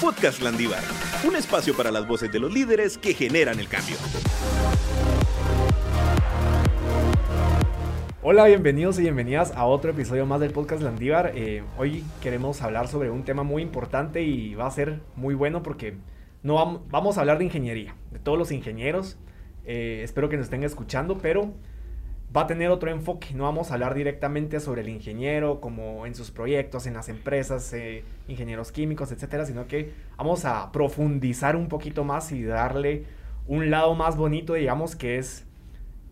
Podcast Landívar, un espacio para las voces de los líderes que generan el cambio. Hola, bienvenidos y bienvenidas a otro episodio más del podcast Landívar. Eh, hoy queremos hablar sobre un tema muy importante y va a ser muy bueno porque no vamos, a hablar de ingeniería, de todos los ingenieros. Eh, espero que nos estén escuchando, pero va a tener otro enfoque. No vamos a hablar directamente sobre el ingeniero, como en sus proyectos, en las empresas, eh, ingenieros químicos, etcétera, sino que vamos a profundizar un poquito más y darle un lado más bonito, digamos, que es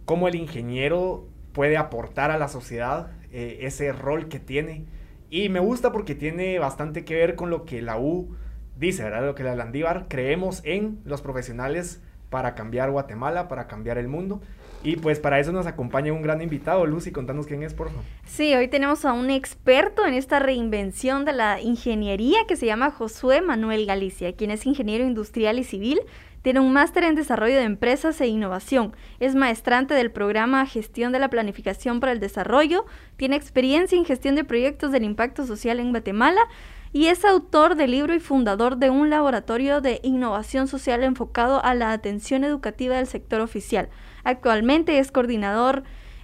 cómo el ingeniero puede aportar a la sociedad eh, ese rol que tiene. Y me gusta porque tiene bastante que ver con lo que la U dice, ¿verdad? Lo que la Landívar creemos en los profesionales para cambiar Guatemala, para cambiar el mundo. Y pues para eso nos acompaña un gran invitado. Lucy, contanos quién es, por favor. Sí, hoy tenemos a un experto en esta reinvención de la ingeniería que se llama Josué Manuel Galicia, quien es ingeniero industrial y civil. Tiene un máster en desarrollo de empresas e innovación. Es maestrante del programa Gestión de la Planificación para el Desarrollo. Tiene experiencia en gestión de proyectos del impacto social en Guatemala y es autor del libro y fundador de un laboratorio de innovación social enfocado a la atención educativa del sector oficial. Actualmente es coordinador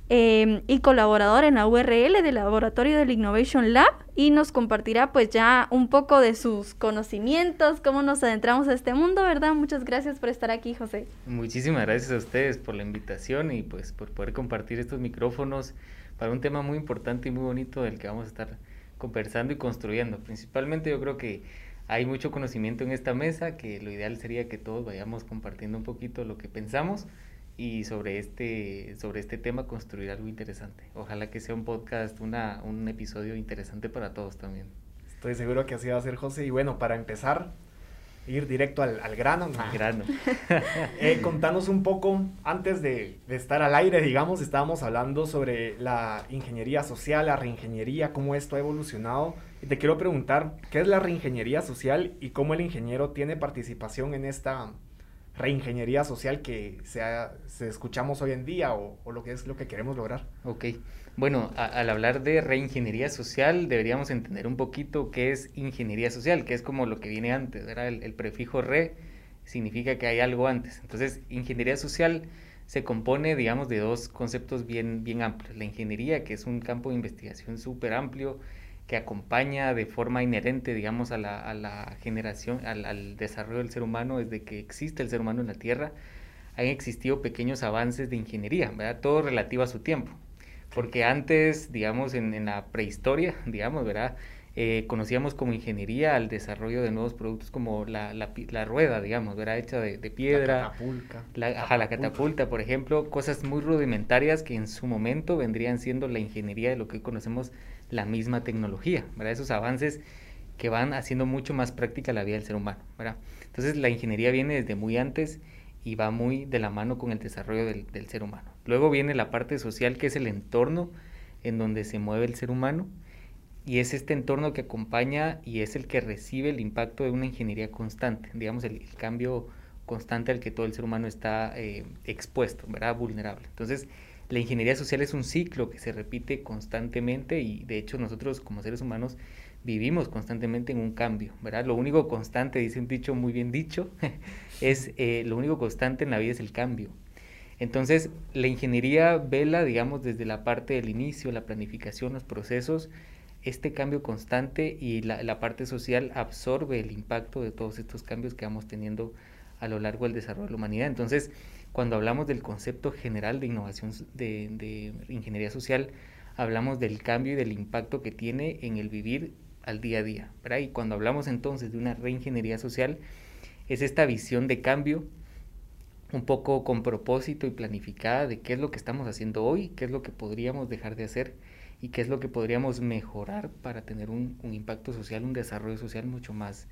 em, y colaborador en la URL del laboratorio del Innovation Lab y nos compartirá pues ya un poco de sus conocimientos, cómo nos adentramos a este mundo, ¿verdad? Muchas gracias por estar aquí, José. Muchísimas gracias a ustedes por la invitación y pues por poder compartir estos micrófonos para un tema muy importante y muy bonito del que vamos a estar conversando y construyendo. Principalmente yo creo que hay mucho conocimiento en esta mesa, que lo ideal sería que todos vayamos compartiendo un poquito lo que pensamos y sobre este, sobre este tema construir algo interesante. Ojalá que sea un podcast, una, un episodio interesante para todos también. Estoy seguro que así va a ser, José. Y bueno, para empezar, ir directo al, al grano. Al grano. eh, contanos un poco, antes de, de, estar al aire, digamos, estábamos hablando sobre la ingeniería social, la reingeniería, cómo esto ha evolucionado. Y te quiero preguntar, ¿qué es la reingeniería social y cómo el ingeniero tiene participación en esta reingeniería social que se, se escuchamos hoy en día o, o, lo que es lo que queremos lograr? Ok. Bueno, al hablar de reingeniería social, deberíamos entender un poquito qué es ingeniería social, que es como lo que viene antes, ¿verdad? El, prefijo re significa que hay algo antes. Entonces, ingeniería social se compone, digamos, de dos conceptos bien, bien amplios. La ingeniería, que es un campo de investigación súper amplio, que acompaña de forma inherente, digamos, a la, a la generación, al, al, desarrollo del ser humano desde que existe el ser humano en la Tierra, han existido pequeños avances de ingeniería, ¿verdad? Todo relativo a su tiempo porque antes, digamos, en, la prehistoria, digamos, ¿verdad? Eh, conocíamos como ingeniería al desarrollo de nuevos productos como la, la, la rueda, digamos, ¿verdad? Hecha de, de piedra. La catapulta. La, la catapulta, por ejemplo, cosas muy rudimentarias que en su momento vendrían siendo la ingeniería de lo que conocemos la misma tecnología, ¿verdad? Esos avances que van haciendo mucho más práctica la vida del ser humano. Entonces la ingeniería viene desde muy antes y va muy de la mano con el desarrollo del, ser humano. Luego viene la parte social, que es el entorno en donde se mueve el ser humano, y es este entorno que acompaña y es el que recibe el impacto de una ingeniería constante, digamos, el, el cambio constante al que todo el ser humano está eh, expuesto, ¿verdad? Vulnerable. Entonces, la ingeniería social es un ciclo que se repite constantemente y de hecho nosotros como seres humanos vivimos constantemente en un cambio, ¿verdad? Lo único constante, dice un dicho muy bien dicho, es eh, lo único constante en la vida es el cambio. Entonces, la ingeniería vela, digamos, desde la parte del inicio, la planificación, los procesos, este cambio constante y la, la parte social absorbe el impacto de todos estos cambios que vamos teniendo a lo largo del desarrollo de la humanidad. Entonces, cuando hablamos del concepto general de innovación de, de ingeniería social, hablamos del cambio y del impacto que tiene en el vivir al día a día. ¿verdad? Y cuando hablamos entonces de una reingeniería social, es esta visión de cambio un poco con propósito y planificada de qué es lo que estamos haciendo hoy, qué es lo que podríamos dejar de hacer y qué es lo que podríamos mejorar para tener un, un impacto social, un desarrollo social mucho más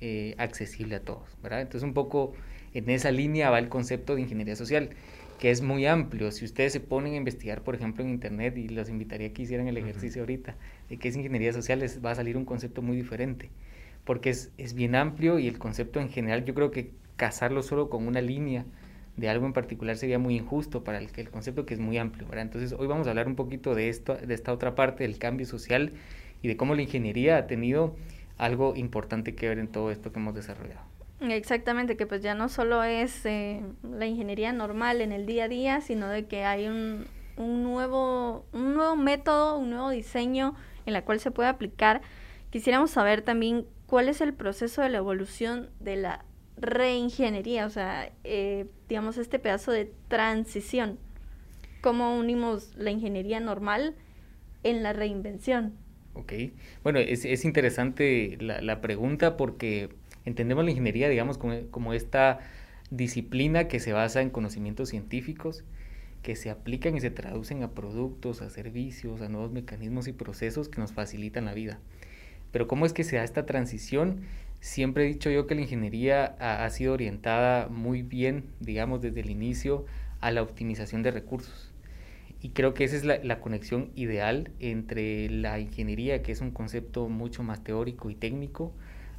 eh, accesible a todos. ¿verdad? Entonces un poco en esa línea va el concepto de ingeniería social que es muy amplio. Si ustedes se ponen a investigar, por ejemplo, en Internet, y los invitaría a que hicieran el ejercicio uh -huh. ahorita, de qué es ingeniería social, les va a salir un concepto muy diferente, porque es, es bien amplio y el concepto en general, yo creo que casarlo solo con una línea de algo en particular sería muy injusto para el, el concepto que es muy amplio, ¿verdad? Entonces, hoy vamos a hablar un poquito de, esto, de esta otra parte del cambio social y de cómo la ingeniería ha tenido algo importante que ver en todo esto que hemos desarrollado. Exactamente, que pues ya no solo es eh, la ingeniería normal en el día a día, sino de que hay un, un, nuevo, un nuevo método, un nuevo diseño en la cual se puede aplicar. Quisiéramos saber también cuál es el proceso de la evolución de la reingeniería, o sea, eh, digamos, este pedazo de transición. ¿Cómo unimos la ingeniería normal en la reinvención? Ok, bueno, es, es interesante la, la, pregunta porque entendemos la ingeniería, digamos, como, como, esta disciplina que se basa en conocimientos científicos, que se aplican y se traducen a productos, a servicios, a nuevos mecanismos y procesos que nos facilitan la vida. Pero ¿cómo es que se da esta transición? Siempre he dicho yo que la ingeniería ha, ha sido orientada muy bien, digamos, desde el inicio a la optimización de recursos. Y creo que esa es la, la, conexión ideal entre la ingeniería, que es un concepto mucho más teórico y técnico,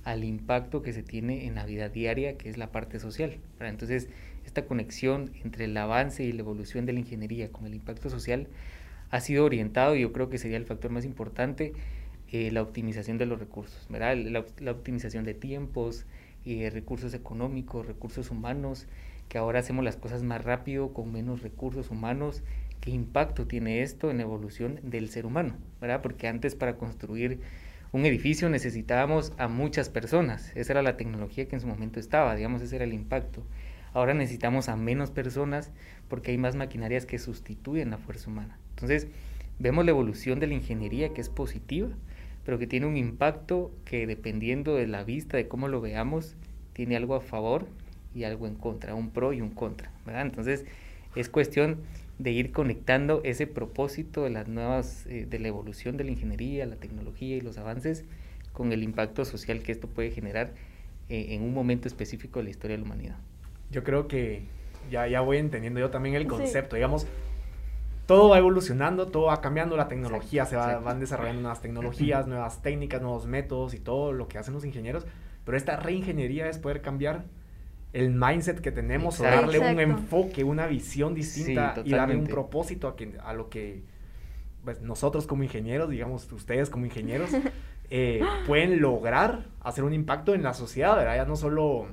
al impacto que se tiene en la vida diaria, que es la parte social. ¿verdad? Entonces, esta conexión entre el avance y la evolución de la ingeniería con el impacto social ha sido orientado y yo creo que sería el factor más importante, eh, la optimización de los recursos, ¿verdad? La, la optimización de tiempos, eh, recursos económicos, recursos humanos, que ahora hacemos las cosas más rápido, con menos recursos humanos. ¿Qué impacto tiene esto en la evolución del ser humano? ¿verdad? Porque antes para construir un edificio necesitábamos a muchas personas. Esa era la tecnología que en su momento estaba, digamos, ese era el impacto. Ahora necesitamos a menos personas porque hay más maquinarias que sustituyen la fuerza humana. Entonces, vemos la evolución de la ingeniería que es positiva, pero que tiene un impacto que dependiendo de la vista, de cómo lo veamos, tiene algo a favor y algo en contra, un pro y un contra, ¿verdad? Entonces, es cuestión de ir conectando ese propósito de las nuevas, eh, de la evolución de la ingeniería, la tecnología y los avances con el impacto social que esto puede generar eh, en un momento específico de la historia de la humanidad. Yo creo que ya, ya voy entendiendo yo también el concepto, sí. digamos, todo va evolucionando, todo va cambiando, la tecnología, se va, van desarrollando nuevas tecnologías, nuevas técnicas, nuevos métodos y todo lo que hacen los ingenieros, pero esta reingeniería es poder cambiar el mindset que tenemos Exacto. o darle Exacto. un enfoque, una visión distinta sí, y darle un propósito a, que, a lo que pues, nosotros como ingenieros, digamos ustedes como ingenieros, eh, pueden lograr hacer un impacto en la sociedad, ¿verdad? Ya no solo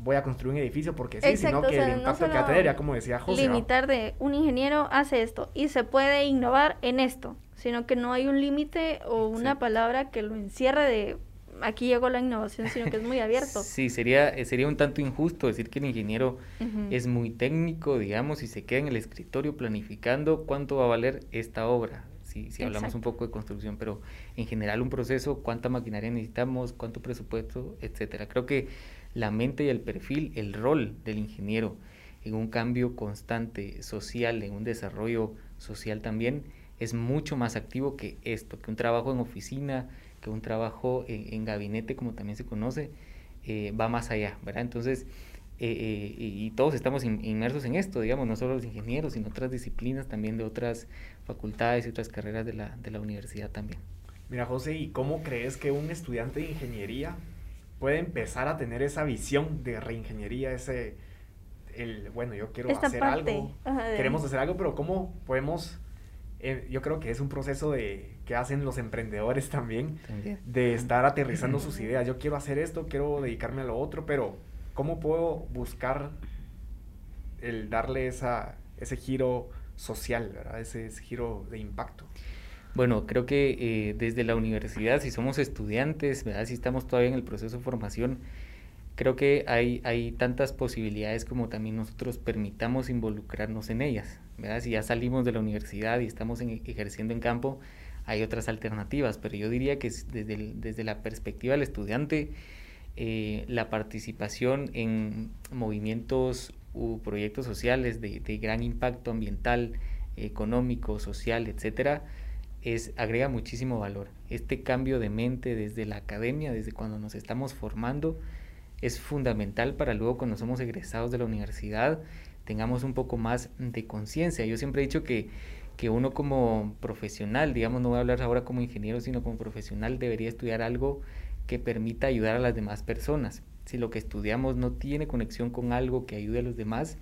voy a construir un edificio porque sí, Exacto, sino que o sea, el impacto no que va a tener, ya como decía José. Limitar de un ingeniero hace esto y se puede innovar en esto, sino que no hay un límite o una sí. palabra que lo encierre de aquí llegó la innovación, sino que es muy abierto. Sí, sería, eh, sería un tanto injusto decir que el ingeniero uh -huh. es muy técnico, digamos, y se queda en el escritorio planificando cuánto va a valer esta obra. Si, si hablamos un poco de construcción, pero en general un proceso, cuánta maquinaria necesitamos, cuánto presupuesto, etcétera. Creo que la mente y el perfil, el rol del ingeniero en un cambio constante social, en un desarrollo social también, es mucho más activo que esto, que un trabajo en oficina, que un trabajo en, en gabinete, como también se conoce, eh, va más allá, ¿verdad? Entonces, eh, eh, y todos estamos in, inmersos en esto, digamos, no solo los ingenieros, sino otras disciplinas también de otras facultades y otras carreras de la, de la universidad también. Mira, José, ¿y cómo crees que un estudiante de ingeniería puede empezar a tener esa visión de reingeniería, ese, el, bueno, yo quiero Esta hacer parte. algo, Ajá, queremos hacer algo, pero ¿cómo podemos eh, yo creo que es un proceso de que hacen los emprendedores también, también, de estar aterrizando sus ideas. Yo quiero hacer esto, quiero dedicarme a lo otro, pero ¿cómo puedo buscar el darle esa, ese giro social, ¿verdad? Ese, ese giro de impacto? Bueno, creo que eh, desde la universidad, si somos estudiantes, ¿verdad? si estamos todavía en el proceso de formación, creo que hay, hay tantas posibilidades como también nosotros permitamos involucrarnos en ellas. ¿Verdad? Si ya salimos de la universidad y estamos en, ejerciendo en campo, hay otras alternativas, pero yo diría que desde, desde la perspectiva del estudiante, eh, la participación en movimientos u proyectos sociales de, de gran impacto ambiental, económico, social, etcétera, es, agrega muchísimo valor. Este cambio de mente desde la academia, desde cuando nos estamos formando, es fundamental para luego cuando somos egresados de la universidad tengamos un poco más de conciencia. Yo siempre he dicho que, que uno como profesional, digamos, no voy a hablar ahora como ingeniero, sino como profesional, debería estudiar algo que permita ayudar a las demás personas. Si lo que estudiamos no tiene conexión con algo que ayude a los demás,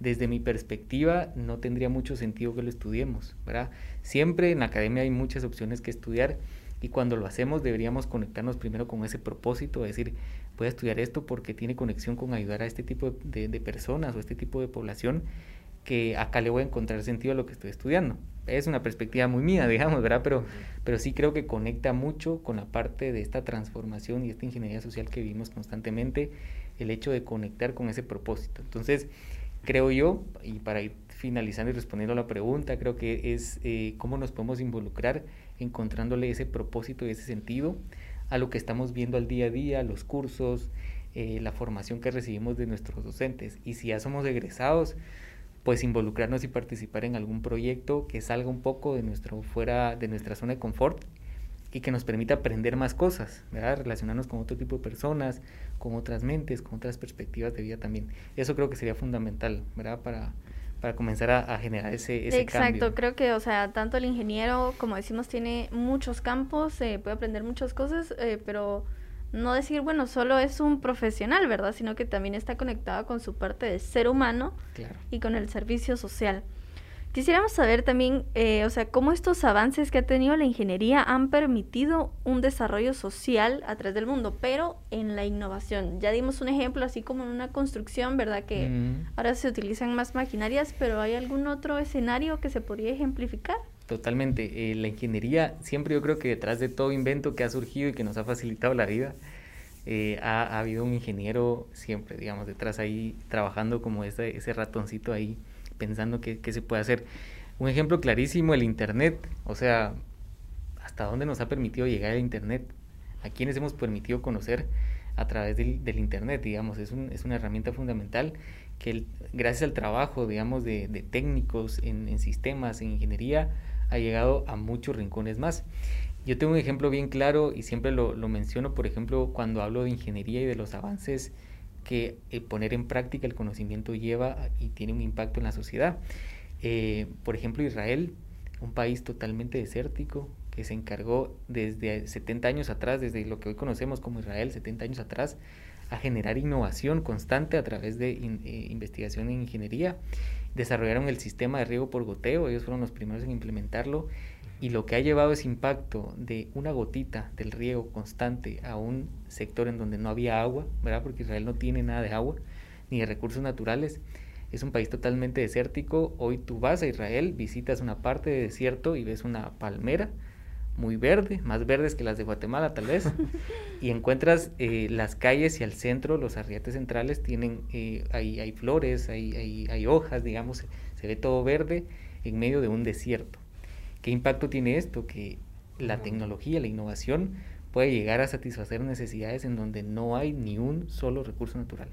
desde mi perspectiva no tendría mucho sentido que lo estudiemos, ¿verdad? Siempre en la academia hay muchas opciones que estudiar, Y cuando lo hacemos deberíamos conectarnos primero con ese propósito, decir, voy a estudiar esto porque tiene conexión con ayudar a este tipo de, de personas o este tipo de población que acá le voy a encontrar sentido a lo que estoy estudiando. Es una perspectiva muy mía, digamos, ¿verdad? Pero, pero sí creo que conecta mucho con la parte de esta transformación y esta ingeniería social que vivimos constantemente, el hecho de conectar con ese propósito. Entonces, creo yo, y para ir finalizando y respondiendo a la pregunta, creo que es eh, cómo nos podemos involucrar encontrándole ese propósito y ese sentido a lo que estamos viendo al día a día, los cursos, eh, la formación que recibimos de nuestros docentes. Y si ya somos egresados, pues involucrarnos y participar en algún proyecto que salga un poco de nuestro fuera de nuestra zona de confort y que nos permita aprender más cosas, ¿verdad? relacionarnos con otro tipo de personas, con otras mentes, con otras perspectivas de vida también. Eso creo que sería fundamental, ¿verdad? Para, para comenzar a, generar ese, ese Exacto, creo que, o sea, tanto el ingeniero, como decimos, tiene muchos campos, eh, puede aprender muchas cosas, eh, pero no decir, bueno, solo es un profesional, ¿verdad? Sino que también está conectado con su parte de ser humano y con el servicio social. Quisiéramos saber también, eh, o sea, cómo estos avances que ha tenido la ingeniería han permitido un desarrollo social a través del mundo, pero en la innovación. Ya dimos un ejemplo, así como en una construcción, ¿verdad? Que ahora se utilizan más maquinarias, pero ¿hay algún otro escenario que se podría ejemplificar? Totalmente. Eh, la ingeniería, siempre yo creo que detrás de todo invento que ha surgido y que nos ha facilitado la vida, eh, ha, habido un ingeniero siempre, digamos, detrás ahí, trabajando como ese, ese ratoncito ahí, pensando qué, se puede hacer. Un ejemplo clarísimo, el Internet. O sea, ¿hasta dónde nos ha permitido llegar el Internet? ¿A quiénes hemos permitido conocer a través del, del Internet? Digamos, es, un, es una herramienta fundamental que gracias al trabajo, digamos, de, de técnicos en, en sistemas, en ingeniería, ha llegado a muchos rincones más. Yo tengo un ejemplo bien claro y siempre lo, menciono, por ejemplo, cuando hablo de ingeniería y de los avances que eh, poner en práctica el conocimiento lleva y tiene un impacto en la sociedad. Eh, por ejemplo, Israel, un país totalmente desértico, que se encargó desde 70 años atrás, desde lo que hoy conocemos como Israel, 70 años atrás, a generar innovación constante a través de eh, investigación en ingeniería desarrollaron el sistema de riego por goteo, ellos fueron los primeros en implementarlo y lo que ha llevado ese impacto de una gotita del riego constante a un sector en donde no había agua, ¿verdad? Porque Israel no tiene nada de agua ni de recursos naturales. Es un país totalmente desértico. Hoy tú vas a Israel, visitas una parte de desierto y ves una palmera muy verde, más verdes que las de Guatemala tal vez, y encuentras eh, las calles y al centro, los arriates centrales tienen, eh, hay, hay, flores, hay, hay, hay, hojas, digamos, se ve todo verde en medio de un desierto. ¿Qué impacto tiene esto? Que la tecnología, la innovación puede llegar a satisfacer necesidades en donde no hay ni un solo recurso natural.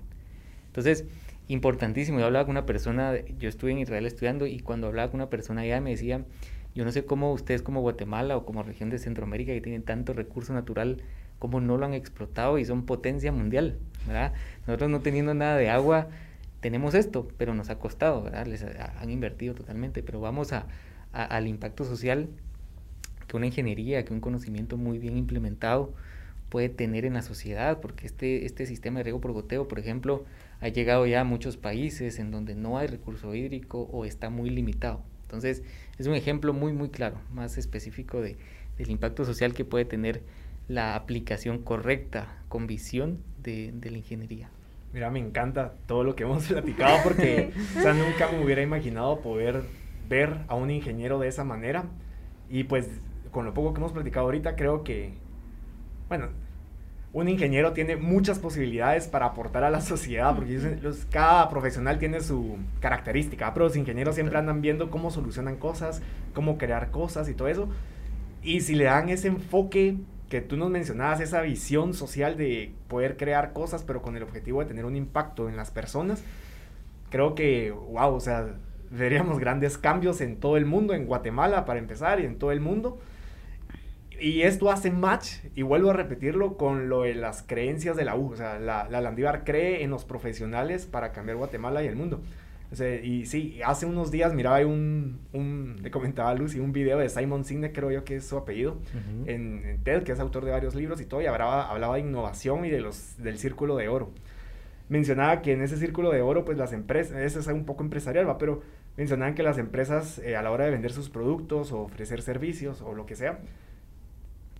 Entonces, importantísimo, yo hablaba con una persona, yo estuve en Israel estudiando y cuando hablaba con una persona allá me decía, yo no sé cómo ustedes como Guatemala o como región de Centroamérica que tienen tanto recurso natural, cómo no lo han explotado y son potencia mundial, ¿verdad? Nosotros no teniendo nada de agua, tenemos esto, pero nos ha costado, ¿verdad? Les han invertido totalmente, pero vamos a, al impacto social que una ingeniería, que un conocimiento muy bien implementado puede tener en la sociedad, porque este, este sistema de riego por goteo, por ejemplo, ha llegado ya a muchos países en donde no hay recurso hídrico o está muy limitado. Entonces, es un ejemplo muy, muy claro, más específico de, del impacto social que puede tener la aplicación correcta con visión de, la ingeniería. Mira, me encanta todo lo que hemos platicado porque o sea, nunca me hubiera imaginado poder ver a un ingeniero de esa manera. Y pues con lo poco que hemos platicado ahorita, creo que, bueno, un ingeniero tiene muchas posibilidades para aportar a la sociedad, porque cada profesional tiene su característica, pero los ingenieros siempre andan viendo cómo solucionan cosas, cómo crear cosas y todo eso. Y si le dan ese enfoque que tú nos mencionabas, esa visión social de poder crear cosas, pero con el objetivo de tener un impacto en las personas, creo que, wow, o sea, veríamos grandes cambios en todo el mundo, en Guatemala para empezar, y en todo el mundo y esto hace match, y vuelvo a repetirlo, con lo de las creencias de la U. O sea, la, la Landívar cree en los profesionales para cambiar Guatemala y el mundo. O sea, y sí, hace unos días miraba un, un, le comentaba a Lucy, un video de Simon Sinek, creo yo que es su apellido, en, TED, que es autor de varios libros y todo, y hablaba, hablaba de innovación y de los, del círculo de oro. Mencionaba que en ese círculo de oro, pues las empresas, eso es un poco empresarial, ¿va? pero mencionaban que las empresas eh, a la hora de vender sus productos o ofrecer servicios o lo que sea,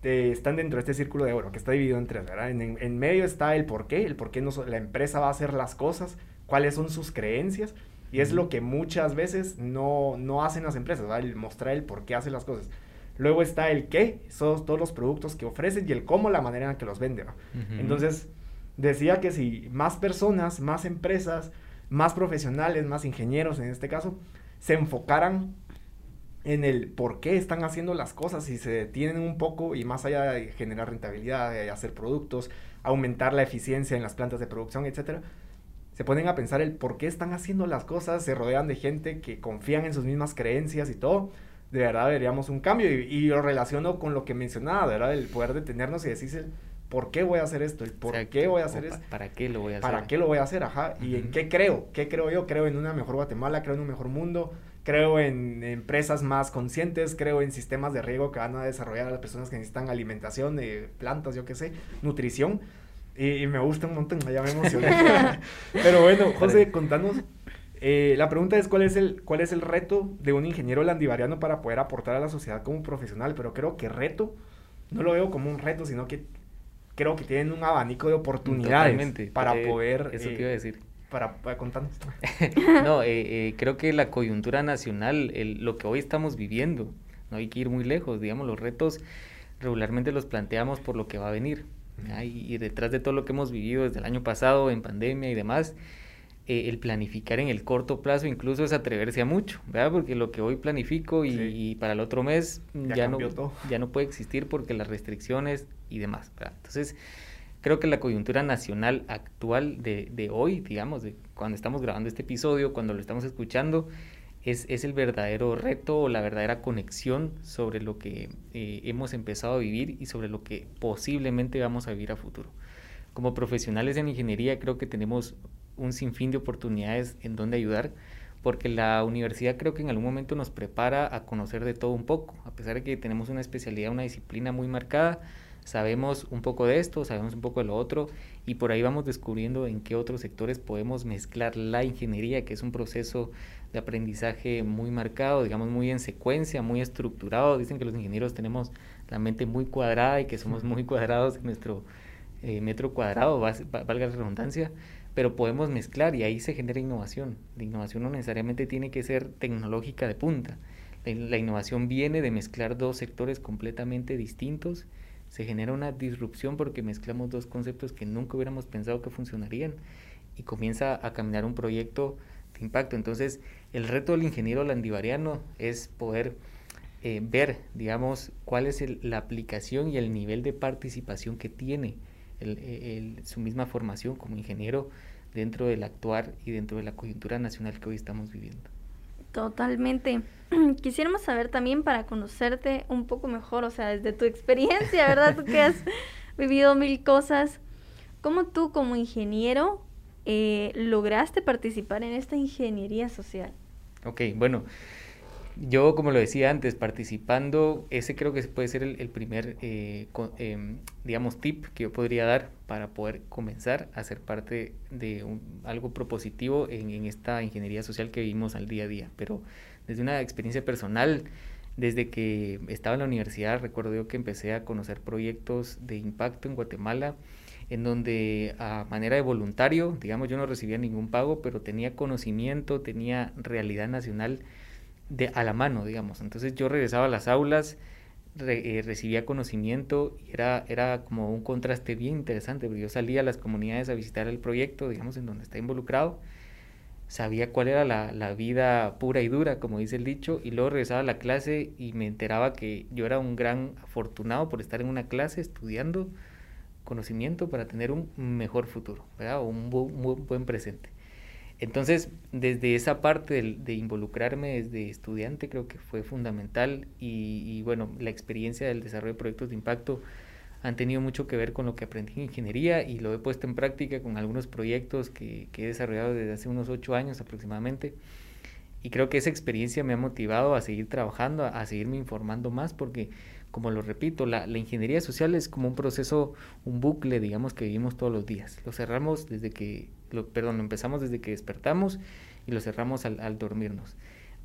están dentro de este círculo de oro que está dividido en tres, ¿verdad? En, medio está el por qué, el por qué no, la empresa va a hacer las cosas, cuáles son sus creencias, y es lo que muchas veces no, no hacen las empresas, ¿verdad? El mostrar el por qué hacen las cosas. Luego está el qué, son todos los productos que ofrecen y el cómo, la manera en que los venden. Entonces, decía que si más personas, más empresas, más profesionales, más ingenieros en este caso, se enfocaran en el por qué están haciendo las cosas y se detienen un poco y más allá de generar rentabilidad, hacer productos, aumentar la eficiencia en las plantas de producción, etcétera, se ponen a pensar el por qué están haciendo las cosas, se rodean de gente que confían en sus mismas creencias y todo. De verdad veríamos un cambio y, lo relaciono con lo que mencionaba, ¿verdad? El poder detenernos y decirse, ¿por qué voy a hacer esto? ¿Y por qué voy a hacer esto? ¿Para qué lo voy a hacer? ¿Para qué lo voy a hacer? Ajá. ¿Y en qué creo? ¿Qué creo yo? Creo en una mejor Guatemala, creo en un mejor mundo, creo en empresas más conscientes, creo en sistemas de riego que van a desarrollar a las personas que necesitan alimentación, de plantas, yo qué sé, nutrición. Y, me gusta un montón, ya me emocioné. Pero bueno, José, contanos. Eh, la pregunta es ¿cuál es, el, cuál es el reto de un ingeniero landivariano para poder aportar a la sociedad como profesional, pero creo que reto, no lo veo como un reto, sino que creo que tienen un abanico de oportunidades para eh, poder... Eso te iba a decir para, para contarnos. no, eh, eh, creo que la coyuntura nacional, el, lo que hoy estamos viviendo, no hay que ir muy lejos, digamos, los retos regularmente los planteamos por lo que va a venir. Y, detrás de todo lo que hemos vivido desde el año pasado en pandemia y demás, eh, el planificar en el corto plazo incluso es atreverse a mucho, ¿verdad? Porque lo que hoy planifico y, para el otro mes ya, no, ya no puede existir porque las restricciones y demás, ¿verdad? Entonces, creo que la coyuntura nacional actual de, de hoy, digamos, de cuando estamos grabando este episodio, cuando lo estamos escuchando, es, es el verdadero reto o la verdadera conexión sobre lo que eh, hemos empezado a vivir y sobre lo que posiblemente vamos a vivir a futuro. Como profesionales en ingeniería creo que tenemos un sinfín de oportunidades en donde ayudar, porque la universidad creo que en algún momento nos prepara a conocer de todo un poco, a pesar de que tenemos una especialidad, una disciplina muy marcada, sabemos un poco de esto, sabemos un poco de lo otro y por ahí vamos descubriendo en qué otros sectores podemos mezclar la ingeniería, que es un proceso de aprendizaje muy marcado, digamos muy en secuencia, muy estructurado. Dicen que los ingenieros tenemos la mente muy cuadrada y que somos muy cuadrados en nuestro eh, metro cuadrado, valga la redundancia, pero podemos mezclar y ahí se genera innovación. La innovación no necesariamente tiene que ser tecnológica de punta. la innovación viene de mezclar dos sectores completamente distintos se genera una disrupción porque mezclamos dos conceptos que nunca hubiéramos pensado que funcionarían y comienza a caminar un proyecto de impacto. Entonces, el reto del ingeniero landivariano es poder eh, ver, digamos, cuál es la aplicación y el nivel de participación que tiene su misma formación como ingeniero dentro del actuar y dentro de la coyuntura nacional que hoy estamos viviendo. Totalmente. Quisiéramos saber también para conocerte un poco mejor, o sea, desde tu experiencia, ¿verdad? Tú que has vivido mil cosas. ¿Cómo tú como ingeniero eh, lograste participar en esta ingeniería social? Ok, bueno, yo, como lo decía antes, participando, ese creo que puede ser el, primer, eh, em, digamos, tip que yo podría dar para poder comenzar a ser parte de algo propositivo en, en, esta ingeniería social que vivimos al día a día. Pero desde una experiencia personal, desde que estaba en la universidad, recuerdo yo que empecé a conocer proyectos de impacto en Guatemala, en donde a manera de voluntario, digamos, yo no recibía ningún pago, pero tenía conocimiento, tenía realidad nacional de, a la mano, digamos. Entonces yo regresaba a las aulas, eh, recibía conocimiento y era, era como un contraste bien interesante, porque yo salía a las comunidades a visitar el proyecto, digamos, en donde está involucrado, sabía cuál era la, la, vida pura y dura, como dice el dicho, y luego regresaba a la clase y me enteraba que yo era un gran afortunado por estar en una clase estudiando conocimiento para tener un mejor futuro, ¿verdad? O un buen presente. Entonces, desde esa parte de, involucrarme desde estudiante creo que fue fundamental y, bueno, la experiencia del desarrollo de proyectos de impacto han tenido mucho que ver con lo que aprendí en ingeniería y lo he puesto en práctica con algunos proyectos que, he desarrollado desde hace unos ocho años aproximadamente. Y creo que esa experiencia me ha motivado a seguir trabajando, a, seguirme informando más, porque, como lo repito, la, la, ingeniería social es como un proceso, un bucle, digamos, que vivimos todos los días. Lo cerramos desde que lo, perdón, lo empezamos desde que despertamos y lo cerramos al, dormirnos.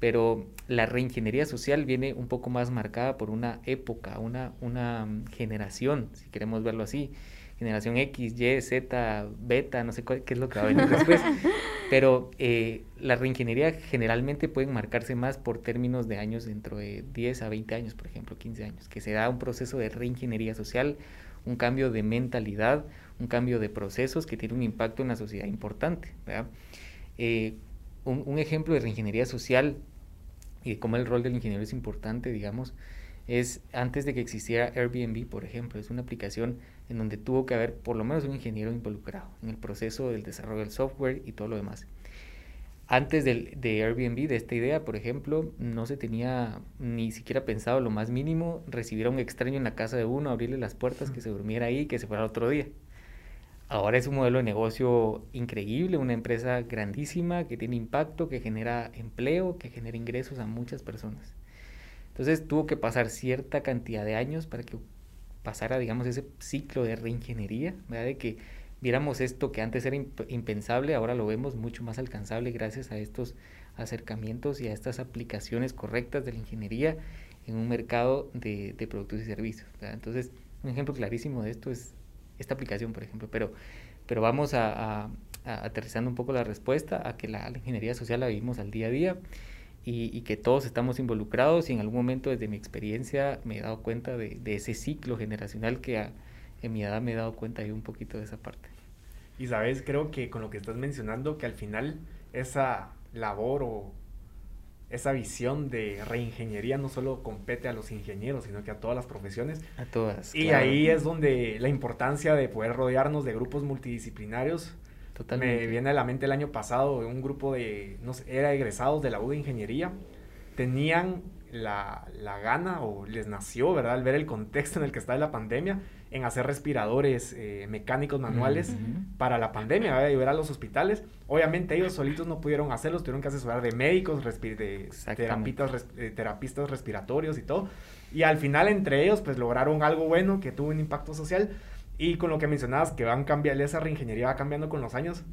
pero la reingeniería social viene un poco más marcada por una época, una, una mm, generación, si queremos verlo así, generación X, Y, Z, beta, no sé qué es lo que va a venir después, pero eh, la reingeniería generalmente puede marcarse más por términos de años dentro de 10 a 20 años, por ejemplo, 15 años, que se da un proceso de reingeniería social, un cambio de mentalidad, un cambio de procesos que tiene un impacto en la sociedad importante. Eh, un, un, ejemplo de reingeniería social y cómo el rol del ingeniero es importante, digamos, es antes de que existiera Airbnb, por ejemplo, es una aplicación en donde tuvo que haber por lo menos un ingeniero involucrado en el proceso del desarrollo del software y todo lo demás. Antes del, de Airbnb, de esta idea, por ejemplo, no se tenía ni siquiera pensado lo más mínimo recibir a un extraño en la casa de uno, abrirle las puertas, que se durmiera ahí, que se fuera otro día. Ahora es un modelo de negocio increíble, una empresa grandísima que tiene impacto, que genera empleo, que genera ingresos a muchas personas. Entonces tuvo que pasar cierta cantidad de años para que pasara, digamos, ese ciclo de reingeniería, ¿verdad? De que viéramos esto que antes era impensable, ahora lo vemos mucho más alcanzable gracias a estos acercamientos y a estas aplicaciones correctas de la ingeniería en un mercado de, de productos y servicios. Entonces, un ejemplo clarísimo de esto es esta aplicación, por ejemplo, pero, pero vamos a, aterrizando un poco la respuesta a que la, ingeniería social la vivimos al día a día y, que todos estamos involucrados y en algún momento desde mi experiencia me he dado cuenta de, ese ciclo generacional que en mi edad me he dado cuenta de un poquito de esa parte. Y sabes, creo que con lo que estás mencionando, que al final esa labor o esa visión de reingeniería no solo compete a los ingenieros, sino que a todas las profesiones. A todas. Y ahí es donde la importancia de poder rodearnos de grupos multidisciplinarios. Totalmente. Me viene a la mente el año pasado un grupo de, no sé, era egresados de la U de Ingeniería. Tenían la, la, gana o les nació, ¿verdad? Al ver el contexto en el que está la pandemia, en hacer respiradores eh, mecánicos manuales para la pandemia, ¿verdad? Y ver a los hospitales. Obviamente ellos solitos no pudieron hacerlos, tuvieron que asesorar de médicos, de terapistas, eh, terapistas respiratorios y todo. Y al final entre ellos pues lograron algo bueno que tuvo un impacto social. Y con lo que mencionabas, que van cambiando, esa reingeniería va cambiando con los años,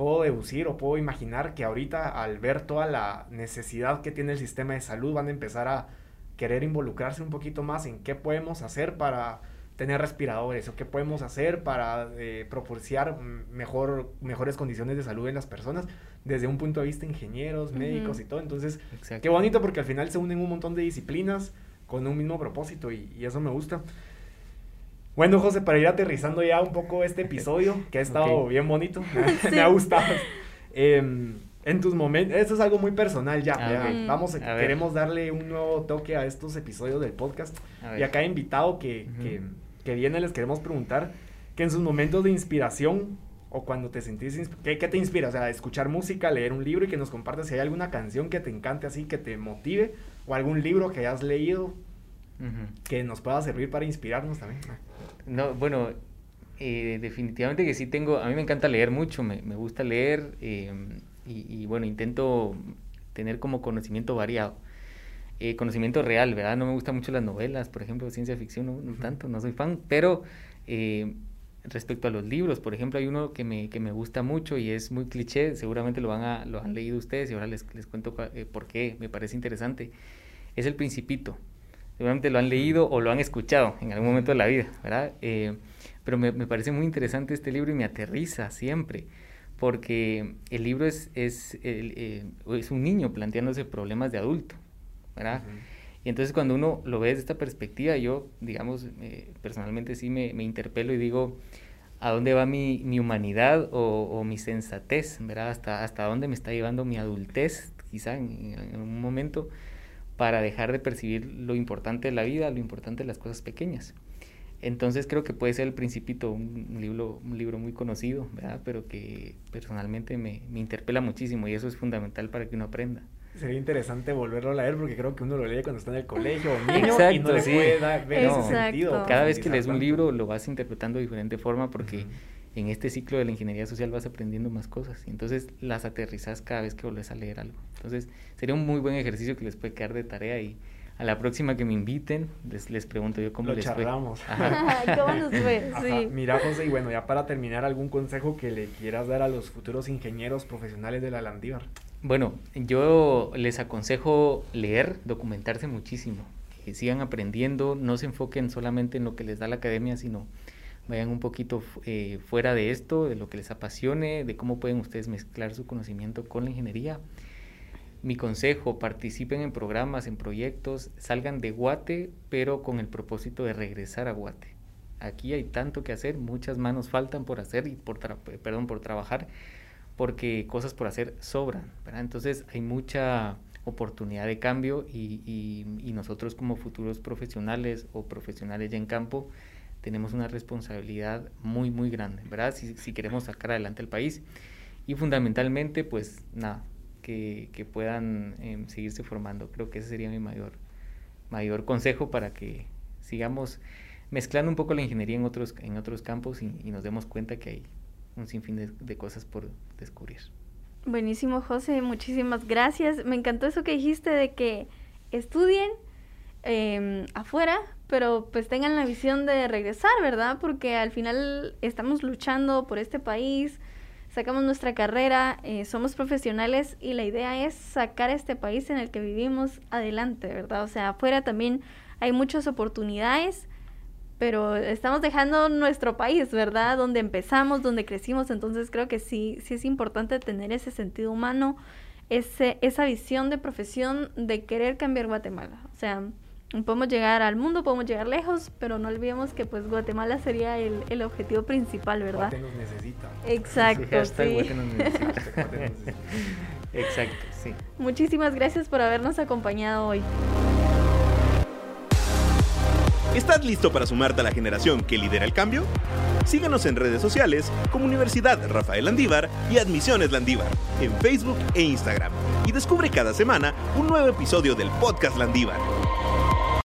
puedo deducir o puedo imaginar que ahorita al ver toda la necesidad que tiene el sistema de salud van a empezar a querer involucrarse un poquito más en qué podemos hacer para tener respiradores o qué podemos hacer para eh, proporcionar mejor, mejores condiciones de salud en las personas desde un punto de vista ingenieros, médicos y todo. Entonces, qué bonito porque al final se unen un montón de disciplinas con un mismo propósito y, y eso me gusta. Bueno, José, para ir aterrizando ya un poco este episodio, que ha estado bien bonito, me ha gustado. Em, en tus momentos, esto es algo muy personal ya, vamos, queremos darle un nuevo toque a estos episodios del podcast. Y acá invitado que, que, que, viene les queremos preguntar que en sus momentos de inspiración o cuando te sentís, ¿qué, ¿qué, te inspira? O sea, escuchar música, leer un libro y que nos compartas si hay alguna canción que te encante así, que te motive, o algún libro que hayas leído que nos pueda servir para inspirarnos también. No, bueno, eh, definitivamente que sí tengo, a mí me encanta leer mucho, me, me gusta leer em, y, bueno, intento tener como conocimiento variado. Eh, conocimiento real, ¿verdad? No me gustan mucho las novelas, por ejemplo, ciencia ficción, no, tanto, no soy fan, pero eh, respecto a los libros, por ejemplo, hay uno que me, que me gusta mucho y es muy cliché, seguramente lo, van a, lo han leído ustedes y ahora les, les cuento por qué, me parece interesante. Es El Principito seguramente lo han leído o lo han escuchado en algún momento de la vida, ¿verdad? Eh, pero me, me, parece muy interesante este libro y me aterriza siempre, porque el libro es, es, eh, es un niño planteándose problemas de adulto, ¿verdad? Y entonces cuando uno lo ve desde esta perspectiva, yo, digamos, eh, personalmente sí me, me, interpelo y digo, ¿a dónde va mi, mi humanidad o, o, mi sensatez, ¿verdad? Hasta, hasta dónde me está llevando mi adultez, quizá en, en un momento para dejar de percibir lo importante de la vida, lo importante de las cosas pequeñas. Entonces creo que puede ser El Principito, un libro, un libro muy conocido, ¿verdad? pero que personalmente me, me interpela muchísimo y eso es fundamental para que uno aprenda. Sería interesante volverlo a leer porque creo que uno lo lee cuando está en el colegio o niño Exacto, y no le puede dar, ver ese sentido. Cada vez que lees un libro lo vas interpretando de diferente forma porque en este ciclo de la ingeniería social vas aprendiendo más cosas y entonces las aterrizas cada vez que volvés a leer algo. Entonces sería un muy buen ejercicio que les puede quedar de tarea y a la próxima que me inviten les, les pregunto yo cómo Lo les charlamos. fue. ¿Cómo nos fue? Sí. Mira José, y bueno, ya para terminar, ¿algún consejo que le quieras dar a los futuros ingenieros profesionales de la Landívar? Bueno, yo les aconsejo leer, documentarse muchísimo, que sigan aprendiendo, no se enfoquen solamente en lo que les da la academia, sino vayan un poquito eh, fuera de esto, de lo que les apasione, de cómo pueden ustedes mezclar su conocimiento con la ingeniería. Mi consejo, participen en programas, en proyectos, salgan de Guate, pero con el propósito de regresar a Guate. Aquí hay tanto que hacer, muchas manos faltan por hacer y por, perdón, por trabajar porque cosas por hacer sobran, Entonces hay mucha oportunidad de cambio y, nosotros como futuros profesionales o profesionales ya en campo tenemos una responsabilidad muy, muy grande, ¿verdad? Si, queremos sacar adelante el país y fundamentalmente, pues nada, que, puedan em, seguirse formando. Creo que ese sería mi mayor, mayor consejo para que sigamos mezclando un poco la ingeniería en otros, en otros campos y, y nos demos cuenta que hay un sinfín de, cosas por descubrir. Buenísimo, José, muchísimas gracias. Me encantó eso que dijiste de que estudien em, afuera, pero pues tengan la visión de regresar, ¿verdad? Porque al final estamos luchando por este país, sacamos nuestra carrera, eh, somos profesionales y la idea es sacar este país en el que vivimos adelante, ¿verdad? O sea, afuera también hay muchas oportunidades pero estamos dejando nuestro país, ¿verdad? Donde empezamos, donde crecimos, entonces creo que sí, sí es importante tener ese sentido humano, ese, esa visión de profesión de querer cambiar Guatemala. O sea, podemos llegar al mundo, podemos llegar lejos, pero no olvidemos que pues Guatemala sería el, el objetivo principal, ¿verdad? Guate nos necesita. Exacto, sí. Exacto, sí. Muchísimas gracias por habernos acompañado hoy. ¿Estás listo para sumarte a la generación que lidera el cambio? Síguenos en redes sociales como Universidad Rafael Landívar y Admisiones Landívar en Facebook e Instagram y descubre cada semana un nuevo episodio del podcast Landívar.